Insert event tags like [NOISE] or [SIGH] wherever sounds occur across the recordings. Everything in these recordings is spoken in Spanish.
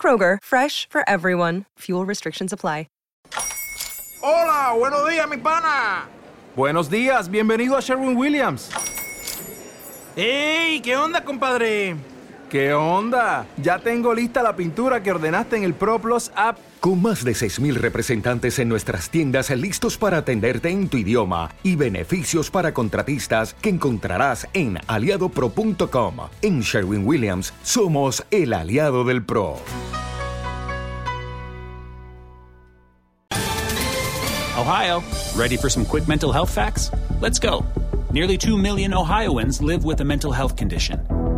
Kroger, fresh for everyone. Fuel restrictions apply. Hola, buenos días, mi pana. Buenos días, bienvenido a Sherwin Williams. ¡Ey! ¿Qué onda, compadre? ¿Qué onda? Ya tengo lista la pintura que ordenaste en el ProPlus app. Con más de 6.000 representantes en nuestras tiendas listos para atenderte en tu idioma y beneficios para contratistas que encontrarás en aliadopro.com. En Sherwin Williams somos el aliado del PRO. Ohio, ready for some quick mental health facts? Let's go. Nearly 2 million Ohioans live with a mental health condition.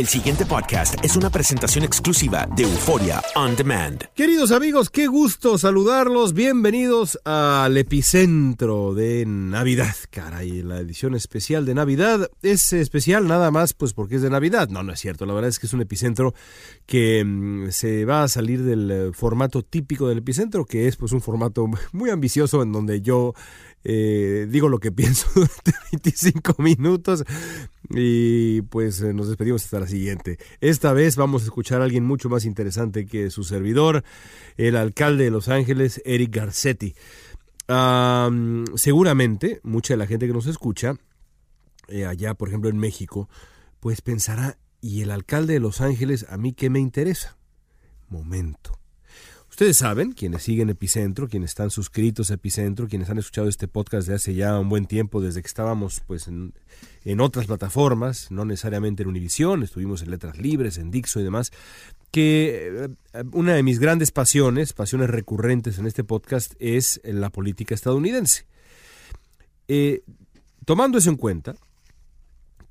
El siguiente podcast es una presentación exclusiva de Euforia On Demand. Queridos amigos, qué gusto saludarlos. Bienvenidos al epicentro de Navidad. Caray, la edición especial de Navidad es especial nada más pues porque es de Navidad. No, no es cierto. La verdad es que es un epicentro que mm, se va a salir del eh, formato típico del epicentro, que es pues un formato [LAUGHS] muy ambicioso en donde yo eh, digo lo que [LAUGHS] pienso durante 25 minutos y pues eh, nos despedimos hasta la siguiente. Esta vez vamos a escuchar a alguien mucho más interesante que su servidor, el alcalde de Los Ángeles, Eric Garcetti. Am, seguramente mucha de la gente que nos escucha, eh, allá por ejemplo en México, pues pensará, ¿y el alcalde de Los Ángeles a mí qué me interesa? Momento. Ustedes saben, quienes siguen Epicentro, quienes están suscritos a Epicentro, quienes han escuchado este podcast de hace ya un buen tiempo, desde que estábamos pues en, otras plataformas, no necesariamente en Univisión, estuvimos en Letras Libres, en Dixo y demás, que eh, una de mis grandes pasiones, pasiones recurrentes en este podcast, es la política estadounidense. Eh, tomando eso en cuenta,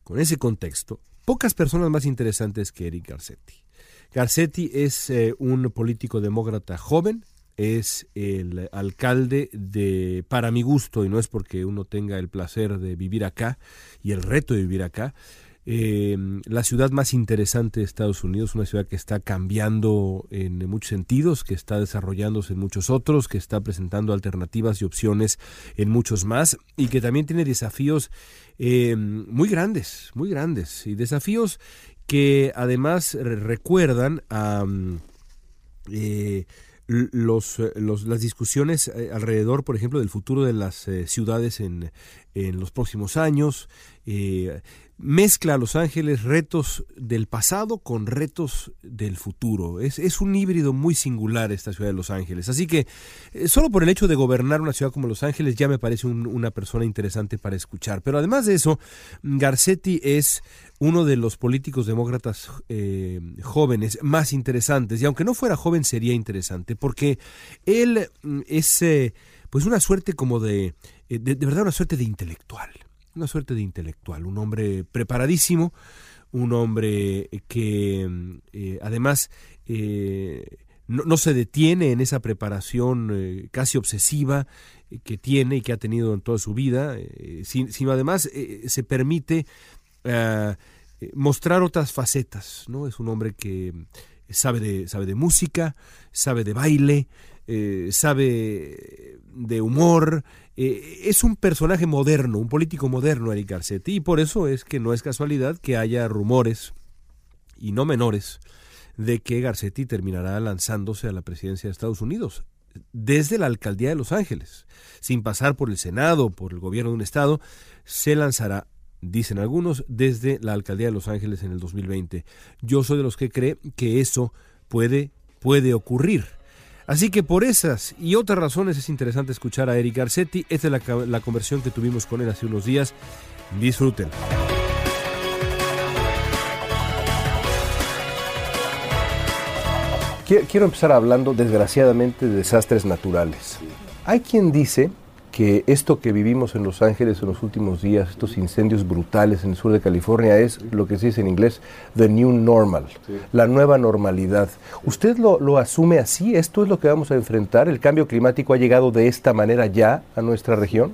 con ese contexto, pocas personas más interesantes que Eric Garcetti. Garcetti es eh, un político demócrata joven, es el alcalde de, para mi gusto, y no es porque uno tenga el placer de vivir acá y el reto de vivir acá, eh, la ciudad más interesante de Estados Unidos, una ciudad que está cambiando en muchos sentidos, que está desarrollándose en muchos otros, que está presentando alternativas y opciones en muchos más, y que también tiene desafíos eh, muy grandes, muy grandes, y desafíos que además re- recuerdan a eh, eh, los- las discusiones eh, alrededor, por ejemplo, del futuro de las ciudades en, en los próximos años. Mezcla a Los Ángeles retos del pasado con retos del futuro. Es, es un híbrido muy singular esta ciudad de Los Ángeles. Así que eh, solo por el hecho de gobernar una ciudad como Los Ángeles ya me parece un- una persona interesante para escuchar. Pero además de eso, Garcetti es uno de los políticos demócratas eh, jóvenes más interesantes. Y aunque no fuera joven, sería interesante, porque él mm, es eh, pues una suerte como de, de, de verdad, una suerte de intelectual. Una suerte de intelectual, un hombre preparadísimo, un hombre que eh, además eh, no, se detiene en esa preparación eh, casi obsesiva que tiene y que ha tenido en toda su vida, sin- sino además se permite mostrar otras facetas, ¿no? Es un hombre que sabe de, sabe de música, sabe de baile, eh, sabe de humor, eh, es un personaje moderno, un político moderno, Eric Garcetti, y por eso es que no es casualidad que haya rumores, y no menores, de que Garcetti terminará lanzándose a la presidencia de Estados Unidos desde la alcaldía de Los Ángeles, sin pasar por el Senado, por el gobierno de un estado, se lanzará dicen algunos, desde la alcaldía de Los Ángeles en el 2020. Yo soy de los que cree que eso puede, puede ocurrir. Así que por esas y otras razones es interesante escuchar a Eric Garcetti. Esta es la, la conversión que tuvimos con él hace unos días. Disfruten. Quiero empezar hablando, desgraciadamente, de desastres naturales. Hay quien dice que esto que vivimos en Los Ángeles en los últimos días, estos incendios brutales en el sur de California, es lo que se dice en inglés the new normal, la nueva normalidad. ¿Usted lo, lo, asume así? ¿Esto es lo que vamos a enfrentar? ¿El cambio climático ha llegado de esta manera ya a nuestra región?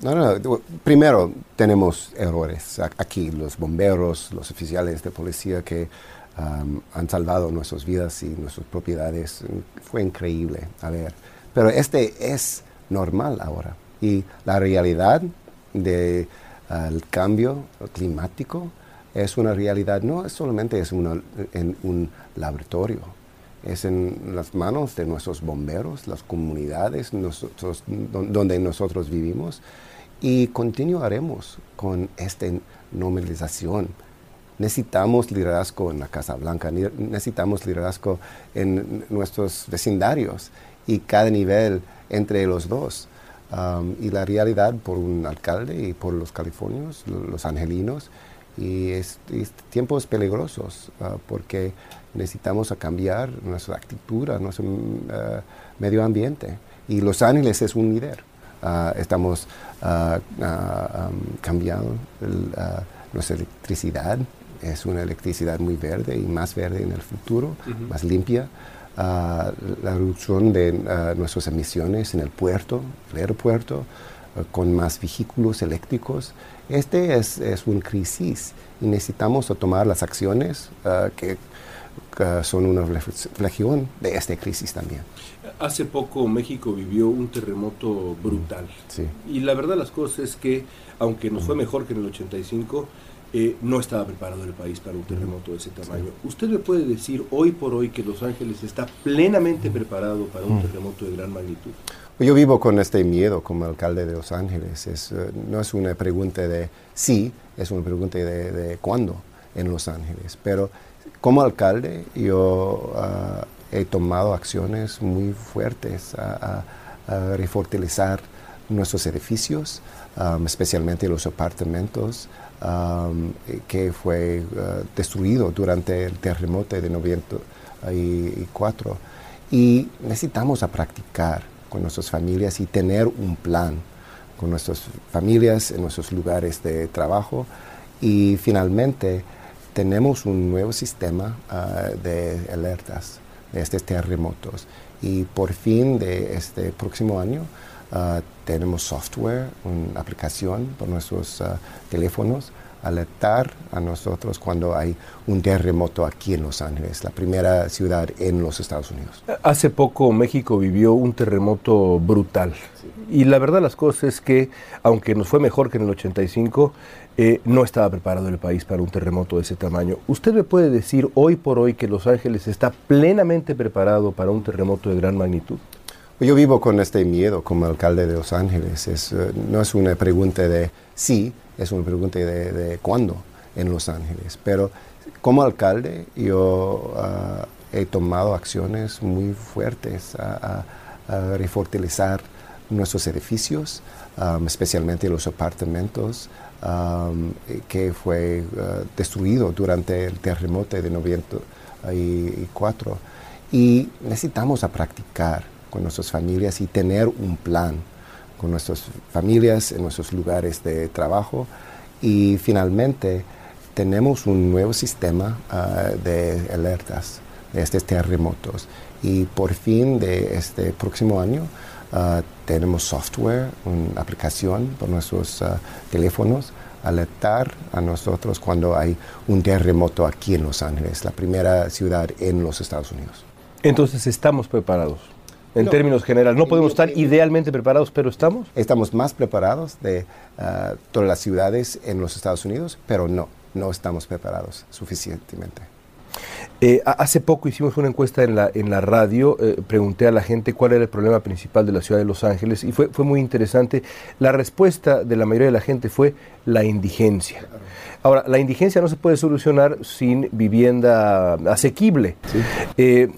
No, no, primero tenemos errores aquí, los bomberos, los oficiales de policía que um, han salvado nuestras vidas y nuestras propiedades. Fue increíble, a ver. Pero este es normal ahora. Y la realidad del cambio climático es una realidad, no solamente es en un laboratorio, es en las manos de nuestros bomberos, las comunidades donde nosotros vivimos y continuaremos con esta normalización. Necesitamos liderazgo en la Casa Blanca, necesitamos liderazgo en nuestros vecindarios y cada nivel entre los dos. Um, y la realidad por un alcalde y por los californios, los angelinos, y, es, tiempos peligrosos uh, porque necesitamos cambiar nuestra actitud, nuestro uh, medio ambiente. Y Los Ángeles es un líder. Uh, estamos um, cambiando nuestra electricidad. Es una electricidad muy verde y más verde en el futuro, más limpia la reducción de nuestras emisiones en el puerto, el aeropuerto, con más vehículos eléctricos. Este es, es una crisis y necesitamos tomar las acciones que, son una reflexión de esta crisis también. Hace poco México vivió un terremoto brutal. Sí. Y la verdad las cosas es que, aunque nos fue mejor que en el 85, eh, no estaba preparado el país para un terremoto de ese tamaño. ¿Usted me puede decir hoy por hoy que Los Ángeles está plenamente preparado para un terremoto de gran magnitud? Yo vivo con este miedo como alcalde de Los Ángeles. Es, eh, no es una pregunta de sí, es una pregunta de, cuándo en Los Ángeles. Pero como alcalde yo ah, he tomado acciones muy fuertes a, refortalecer nuestros edificios, ah, especialmente los apartamentos, que fue uh, destruido durante el terremoto de 94. Y necesitamos a practicar con nuestras familias y tener un plan con nuestras familias en nuestros lugares de trabajo. Y finalmente tenemos un nuevo sistema uh, de alertas de estos terremotos. Y por fin de este próximo año Uh, tenemos software, una aplicación por nuestros uh, teléfonos, alertar a nosotros cuando hay un terremoto aquí en Los Ángeles, la primera ciudad en los Estados Unidos. Hace poco México vivió un terremoto brutal. Y la verdad las cosas es que, aunque nos fue mejor que en el 85, eh, no estaba preparado el país para un terremoto de ese tamaño. ¿Usted me puede decir hoy por hoy que Los Ángeles está plenamente preparado para un terremoto de gran magnitud? Yo vivo con este miedo como alcalde de Los Ángeles. Es, eh, no es una pregunta de sí, es una pregunta de, cuándo en Los Ángeles. Pero como alcalde yo ah, he tomado acciones muy fuertes a, refortalecer nuestros edificios, especialmente los apartamentos que fue uh, destruido durante el terremoto de 94. Y necesitamos a practicar con nuestras familias y tener un plan con nuestras familias en nuestros lugares de trabajo. Y finalmente tenemos un nuevo sistema ah, de alertas de estos terremotos. Y por fin de este próximo año uh, tenemos software, una aplicación por nuestros uh, teléfonos alertar a nosotros cuando hay un terremoto aquí en Los Ángeles, la primera ciudad en los Estados Unidos. Entonces estamos preparados. En términos generales. No podemos estar idealmente preparados, pero estamos. Estamos más preparados de ah, todas las ciudades en los Estados Unidos, pero no, no estamos preparados suficientemente. Eh, hace poco hicimos una encuesta en la, en la radio, eh, pregunté a la gente cuál era el problema principal de la ciudad de Los Ángeles y fue, fue muy interesante. La respuesta de la mayoría de la gente fue la indigencia. Ahora, la indigencia no se puede solucionar sin vivienda asequible. Eh,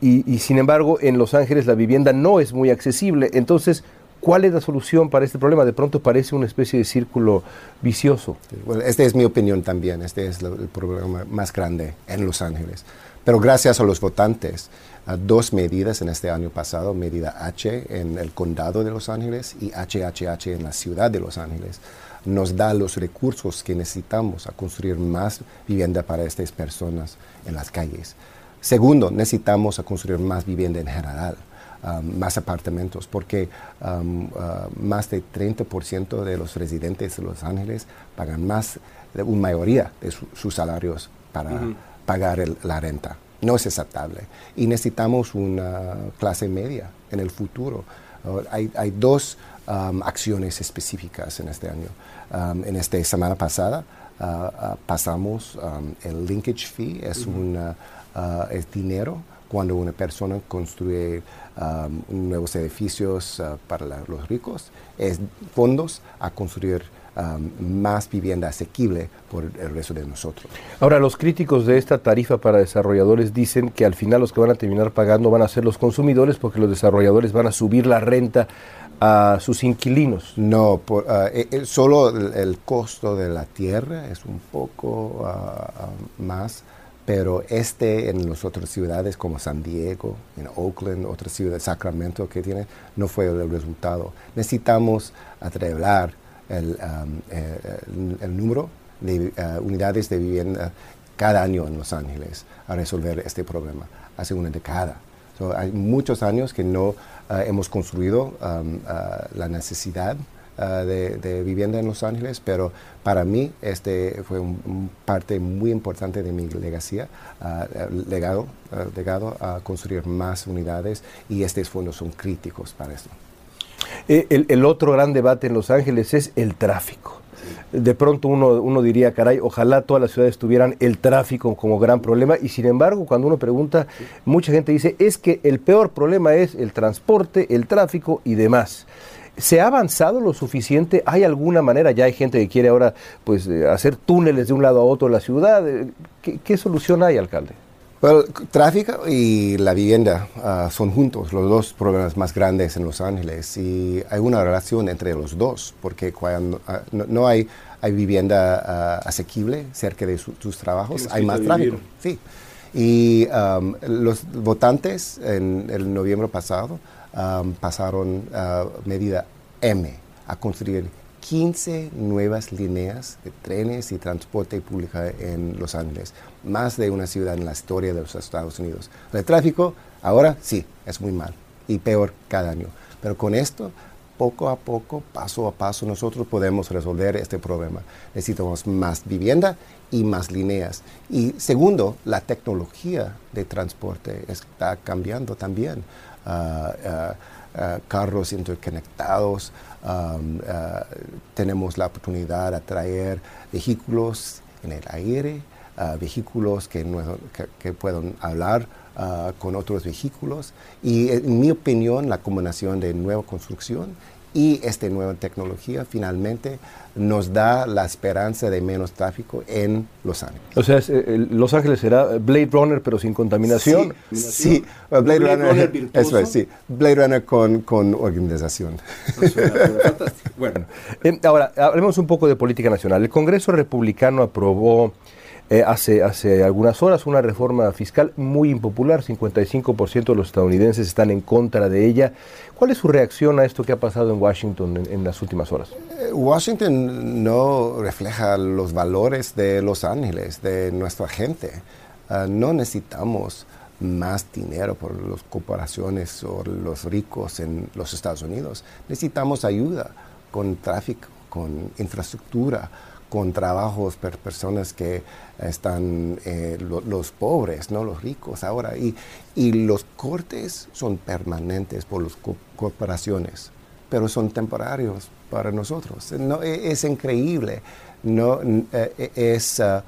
y, sin embargo, en Los Ángeles la vivienda no es muy accesible. Entonces, ¿Cuál es la solución para este problema? De pronto parece una especie de círculo vicioso. Bueno, esta es mi opinión también. Este es el problema más grande en Los Ángeles. Pero gracias a los votantes, a dos medidas en este año pasado, medida H en el condado de Los Ángeles y HHH en la ciudad de Los Ángeles, nos da los recursos que necesitamos a construir más vivienda para estas personas en las calles. Segundo, necesitamos construir más vivienda en general. Um, más apartamentos, porque um, uh, más del 30% de los residentes de Los Ángeles pagan más, de una mayoría de sus salarios para pagar la renta. No es aceptable. Y necesitamos una clase media en el futuro. Uh, hay, hay, dos um, acciones específicas en este año. en esta semana pasada uh, pasamos el linkage fee, es, una, es dinero cuando una persona construye um, nuevos edificios uh, para los ricos, es fondos a construir um, más vivienda asequible por el resto de nosotros. Ahora, los críticos de esta tarifa para desarrolladores dicen que al final los que van a terminar pagando van a ser los consumidores porque los desarrolladores van a subir la renta a sus inquilinos. No, por, uh, solo el, costo de la tierra es un poco uh, más pero este en las otras ciudades como San Diego, en Oakland, otras ciudades, Sacramento que tiene, no fue el resultado. Necesitamos atrever el, um, eh, el, número de uh, unidades de vivienda cada año en Los Ángeles a resolver este problema, hace una década. hay muchos años que no uh, hemos construido um, uh, la necesidad Ah, de, vivienda en Los Ángeles, pero para mí este fue un, parte muy importante de mi legacía, ah, legado, ah, legado a construir más unidades y estos fondos son críticos para eso. Eh, el, otro gran debate en Los Ángeles es el tráfico. De pronto uno, uno diría, caray, ojalá todas las ciudades tuvieran el tráfico como gran problema y sin embargo cuando uno pregunta, mucha gente dice, es que el peor problema es el transporte, el tráfico y demás. ¿Se ha avanzado lo suficiente? ¿Hay alguna manera? Ya hay gente que quiere ahora pues, eh, hacer túneles de un lado a otro de la ciudad. Eh, ¿Qué, solución hay, alcalde? Bueno, tráfico y la vivienda ah, son juntos los dos problemas más grandes en Los Ángeles y hay una relación entre los dos porque cuando ah, no, hay, hay vivienda ah, asequible cerca de sus trabajos, hay más tráfico. Sí. Y los votantes en el noviembre pasado pasaron a medida M a construir 15 nuevas líneas de trenes y transporte público en Los Ángeles, más de una ciudad en la historia de los Estados Unidos. El tráfico ahora sí, es muy mal y peor cada año, pero con esto, poco a poco, paso a paso, nosotros podemos resolver este problema. Necesitamos más vivienda y más líneas. Y segundo, la tecnología de transporte está cambiando también carros interconectados, tenemos la oportunidad de traer vehículos en el aire, vehículos que, que, puedan hablar con otros vehículos. Y en mi opinión la combinación de nueva construcción y esta nueva tecnología finalmente nos da la esperanza de menos tráfico en Los Ángeles. O sea, eh, Los Ángeles será Blade Runner pero sin contaminación. Sí, Blade, Runner, [LAUGHS] eso es, sí, Blade Runner con, con organización. [LAUGHS] bueno, eh, ahora hablemos un poco de política nacional. El Congreso Republicano aprobó eh, hace, hace algunas horas una reforma fiscal muy impopular, 55% de los estadounidenses están en contra de ella. ¿Cuál es su reacción a esto que ha pasado en Washington en, las últimas horas? Eh, Washington no refleja los valores de Los Ángeles, de nuestra gente. Ah, no necesitamos más dinero por las corporaciones o los ricos en los Estados Unidos. Necesitamos ayuda con tráfico, con infraestructura, con trabajos para personas que están eh, los pobres, no los ricos ahora. Y, y los cortes son permanentes por las corporaciones, pero son temporarios para nosotros. No, e, es, increíble, no, e, es uh,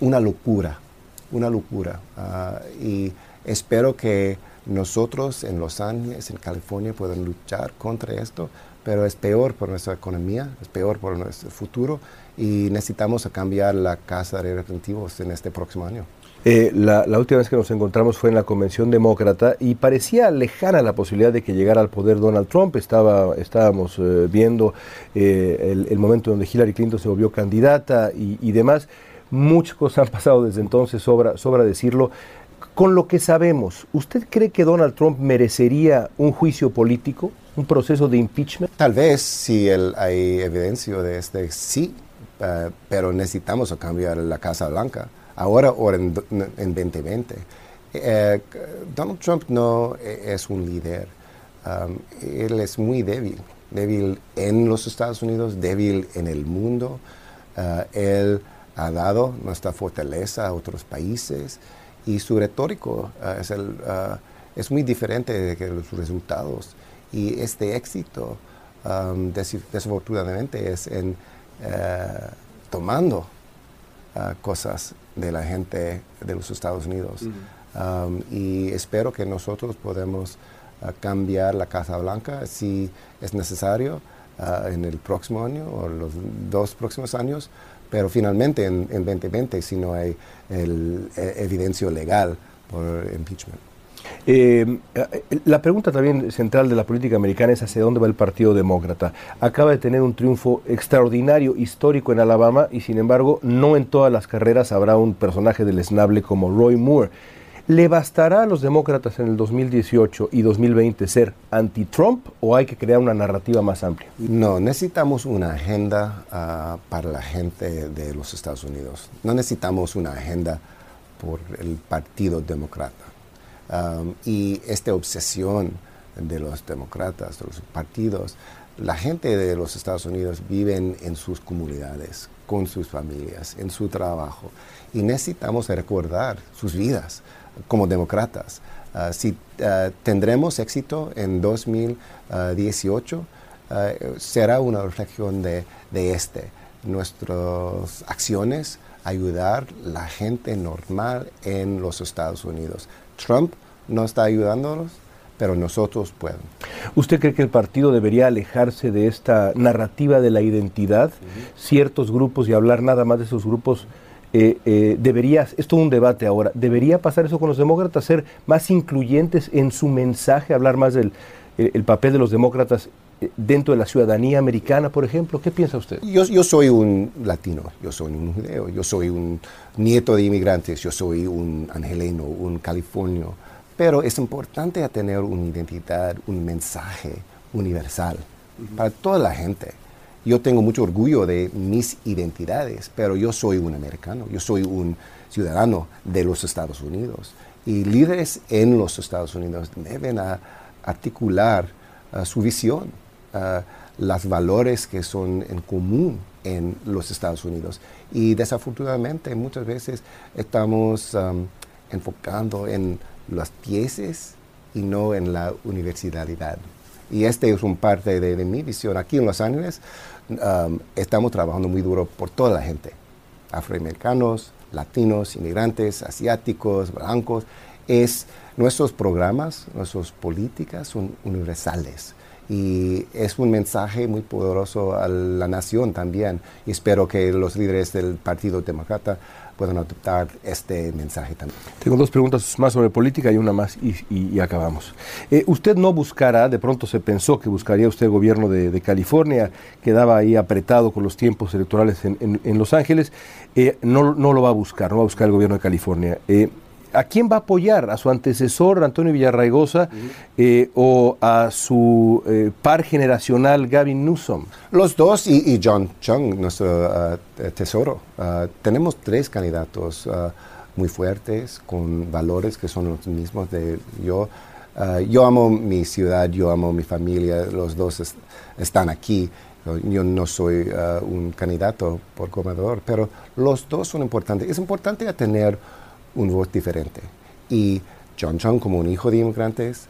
una locura, una locura. Uh, y espero que nosotros en Los Ángeles, en California, puedan luchar contra esto, pero es peor por nuestra economía, es peor por nuestro futuro y necesitamos cambiar la Casa de Representantes en este próximo año. Eh, la, última vez que nos encontramos fue en la Convención Demócrata y parecía lejana la posibilidad de que llegara al poder Donald Trump. Estaba, estábamos eh, viendo eh, el, momento donde Hillary Clinton se volvió candidata y, y, demás. Muchas cosas han pasado desde entonces, sobra, sobra decirlo. Con lo que sabemos, ¿usted cree que Donald Trump merecería un juicio político, un proceso de impeachment? Tal vez, si hay evidencia de este, sí, eh, pero necesitamos cambiar la Casa Blanca, ahora o en, 2020. Eh, Donald Trump no e, es un líder, um, él es muy débil, débil en los Estados Unidos, débil en el mundo. Uh, él ha dado nuestra fortaleza a otros países y su retórico es, muy diferente de los resultados. Y este éxito, um, desafortunadamente, es en eh, tomando uh, cosas de la gente de los Estados Unidos. Um, y espero que nosotros podamos uh, cambiar la Casa Blanca si es necesario uh, en el próximo año o los dos próximos años, pero finalmente en, en 2020 si no hay el, e, evidencia legal por impeachment. Eh, la pregunta también central de la política americana es hacia dónde va el Partido Demócrata. Acaba de tener un triunfo extraordinario, histórico en Alabama y sin embargo no en todas las carreras habrá un personaje del esnable como Roy Moore. ¿Le bastará a los demócratas en el 2018 y 2020 ser anti-Trump o hay que crear una narrativa más amplia? No, necesitamos una agenda ah, para la gente de los Estados Unidos. No necesitamos una agenda por el Partido Demócrata Y esta obsesión de los demócratas, de los partidos, la gente de los Estados Unidos viven en sus comunidades, con sus familias, en su trabajo. Y necesitamos recordar sus vidas como demócratas. Uh, si uh, tendremos éxito en 2018, uh, será una reflexión de, de este. Nuestras acciones ayudar la gente normal en los Estados Unidos. Trump no está ayudándonos, pero nosotros podemos. ¿Usted cree que el partido debería alejarse de esta narrativa de la identidad? Ciertos grupos y hablar nada más de esos grupos. Eh, eh, debería, es todo un debate ahora, ¿debería pasar eso con los demócratas, ser más incluyentes en su mensaje, hablar más del el papel de los demócratas eh, dentro de la ciudadanía americana, por ejemplo? ¿Qué piensa usted? Yo, yo, soy un latino, yo soy un judeo, yo soy un nieto de inmigrantes, yo soy un angeleno, un californio, pero es importante tener una identidad, un mensaje universal para toda la gente. Yo tengo mucho orgullo de mis identidades, pero yo soy un americano, yo soy un ciudadano de los Estados Unidos. Y líderes en los Estados Unidos deben articular su visión los valores que son en común en los Estados Unidos. Y desafortunadamente muchas veces estamos enfocando en las piezas y no en la universalidad. Y este es un parte de, mi visión. Aquí en Los Ángeles estamos trabajando muy duro por toda la gente, afroamericanos, latinos, inmigrantes, asiáticos, blancos. Es, nuestros programas, nuestras políticas son universales y es un mensaje muy poderoso a la nación también. Y espero que los líderes del Partido Demócrata puedan adoptar este mensaje también. Tengo dos preguntas más sobre política y una más y, acabamos. Eh, usted no buscará, de pronto se pensó que buscaría usted el gobierno de, California, quedaba ahí apretado con los tiempos electorales en, Los Ángeles, eh, no, no, lo va a buscar, no va a buscar el gobierno de California. Eh, ¿A quién va a apoyar? ¿A su antecesor, Antonio Villarraigosa, eh, o a su eh, par generacional, Gavin Newsom? Los dos y, John Chung, nuestro uh, tesoro. Uh, tenemos tres candidatos uh, muy fuertes, con valores que son los mismos de yo. yo amo mi ciudad, yo amo mi familia, los dos están aquí Yo no soy uh, un candidato por gobernador, pero los dos son importantes. Es importante tener un voz diferente. Y John Chung como un hijo de inmigrantes,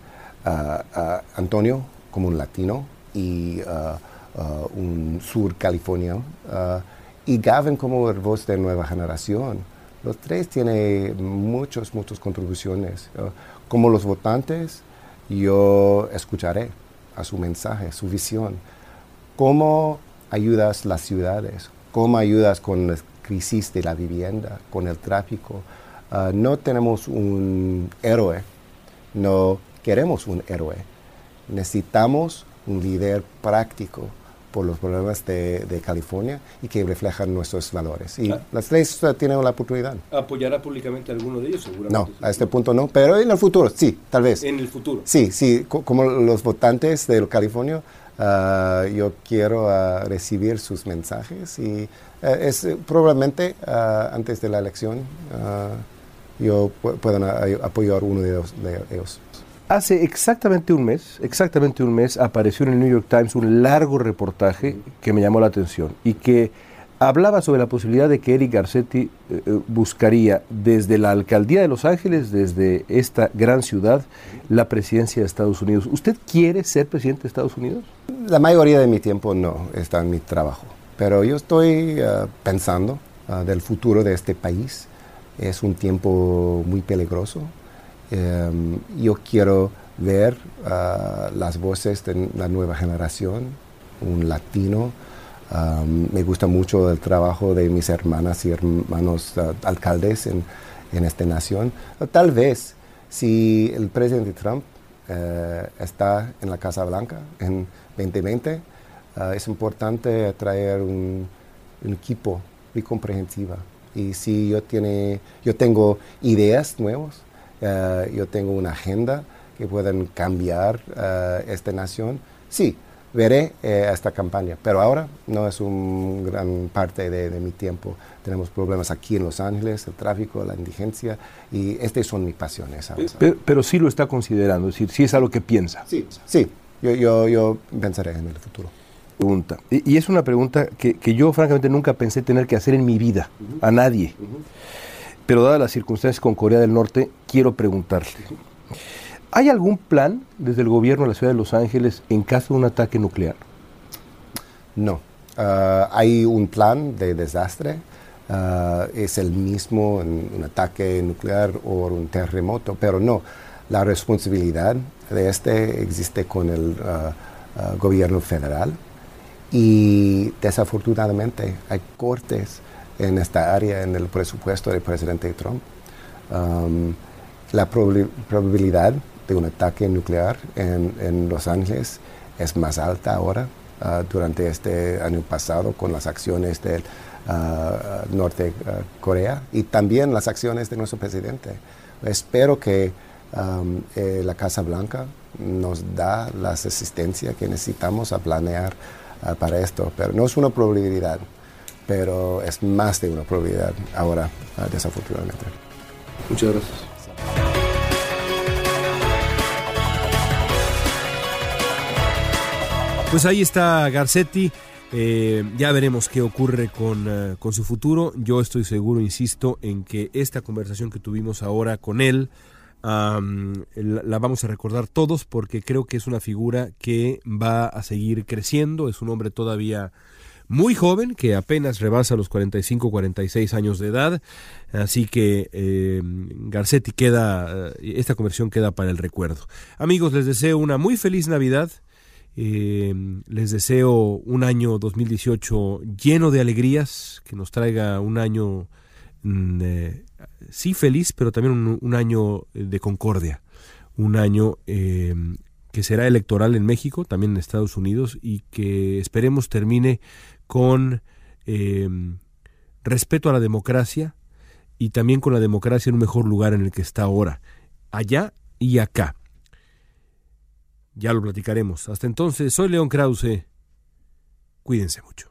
Antonio como un latino y un sur californiano, y Gavin como el voz de nueva generación. Los tres tienen muchas, muchas contribuciones. como los votantes, yo escucharé a su mensaje, su visión. ¿Cómo ayudas las ciudades? ¿Cómo ayudas con la crisis de la vivienda, con el tráfico? Ah, no tenemos un héroe, no queremos un héroe. Necesitamos un líder práctico por los problemas de, California y que reflejan nuestros valores. Y ah. las tres tienen la oportunidad. ¿Apoyará públicamente a alguno de ellos seguramente? No, a este punto no, pero en el futuro, sí, tal vez. ¿En el futuro? Sí, sí, como los votantes de California, ah, yo quiero ah, recibir sus mensajes y eh, es probablemente antes de la elección yo puedo apoyar uno de ellos. Hace exactamente un mes, exactamente un mes, apareció en el New York Times un largo reportaje que me llamó la atención y que hablaba sobre la posibilidad de que Eric Garcetti eh, eh, buscaría desde la alcaldía de Los Ángeles, desde esta gran ciudad, la presidencia de Estados Unidos. ¿Usted quiere ser presidente de Estados Unidos? La mayoría de mi tiempo no está en mi trabajo, pero yo estoy uh, pensando uh, del futuro de este país. Es un tiempo muy peligroso Em, yo quiero ver ah, las voces de la nueva generación, un latino. me gusta mucho el trabajo de mis hermanas y hermanos ah, alcaldes en, en, esta nación. Tal vez si el presidente Trump eh, está en la Casa Blanca en 2020, ah, es importante traer un, un equipo muy comprensiva. Y si yo, tiene, yo tengo ideas nuevas, eh, yo tengo una agenda que pueden cambiar uh, esta nación, sí, veré eh, esta campaña, pero ahora no es una gran parte de, mi tiempo. Tenemos problemas aquí en Los Ángeles, el tráfico, la indigencia, y estas son mis pasiones. Pero, sí lo está considerando, es decir, sí es algo que piensa. Sí, sí, yo, yo, yo pensaré en el futuro. Pregunta. Y, es una pregunta que, yo francamente nunca pensé tener que hacer en mi vida, a nadie. Pero dadas las circunstancias con Corea del Norte, quiero preguntarle. ¿Hay algún plan desde el gobierno de la ciudad de Los Ángeles en caso de un ataque nuclear? No. Ah, hay un plan de desastre. Ah, es el mismo en un ataque nuclear o un terremoto, pero no. La responsabilidad de este existe con el ah, gobierno federal y desafortunadamente hay cortes en esta área en el presupuesto del presidente Trump. Um, la probabilidad de un ataque nuclear en, Los Ángeles es más alta ahora uh, durante este año pasado con las acciones del uh, Norte uh, Corea y también las acciones de nuestro presidente. Espero que um, eh, la Casa Blanca nos da la asistencia que necesitamos a planear para esto, pero no es una probabilidad pero es más de una probabilidad ahora, ah, desafortunadamente. Muchas gracias. Pues ahí está Garcetti. Eh, ya veremos qué ocurre con, eh, con, su futuro. Yo estoy seguro, insisto, en que esta conversación que tuvimos ahora con él la vamos a recordar todos porque creo que es una figura que va a seguir creciendo. Es un hombre todavía muy joven, que apenas rebasa los 45, 46 años de edad. Así que eh, Garcetti queda, eh, esta conversión queda para el recuerdo. Amigos, les deseo una muy feliz Navidad. Eh, les deseo un año 2018 lleno de alegrías, que nos traiga un año, mm, sí feliz, pero también un, año de concordia, un año que será electoral en México, también en Estados Unidos, y que esperemos termine con em, respeto a la democracia y también con la democracia en un mejor lugar en el que está ahora, allá y acá. Ya lo platicaremos. Hasta entonces, soy León Krause. Cuídense mucho.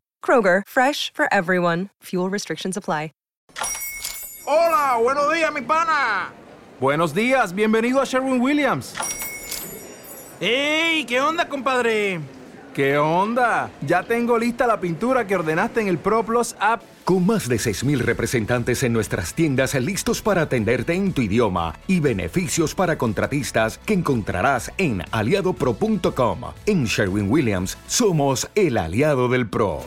Kroger, fresh for everyone. Fuel restrictions apply. Hola, buenos días, mi pana. Buenos días, bienvenido a Sherwin Williams. ¡Ey! ¿Qué onda, compadre? ¿Qué onda? Ya tengo lista la pintura que ordenaste en el ProPlus app. Con más de 6.000 representantes en nuestras tiendas listos para atenderte en tu idioma y beneficios para contratistas que encontrarás en aliadopro.com. En Sherwin Williams somos el aliado del PRO.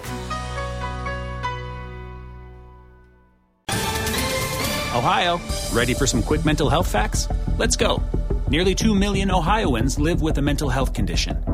Ohio, ready for some quick mental health facts? Let's go. Nearly 2 million Ohioans live with a mental health condition.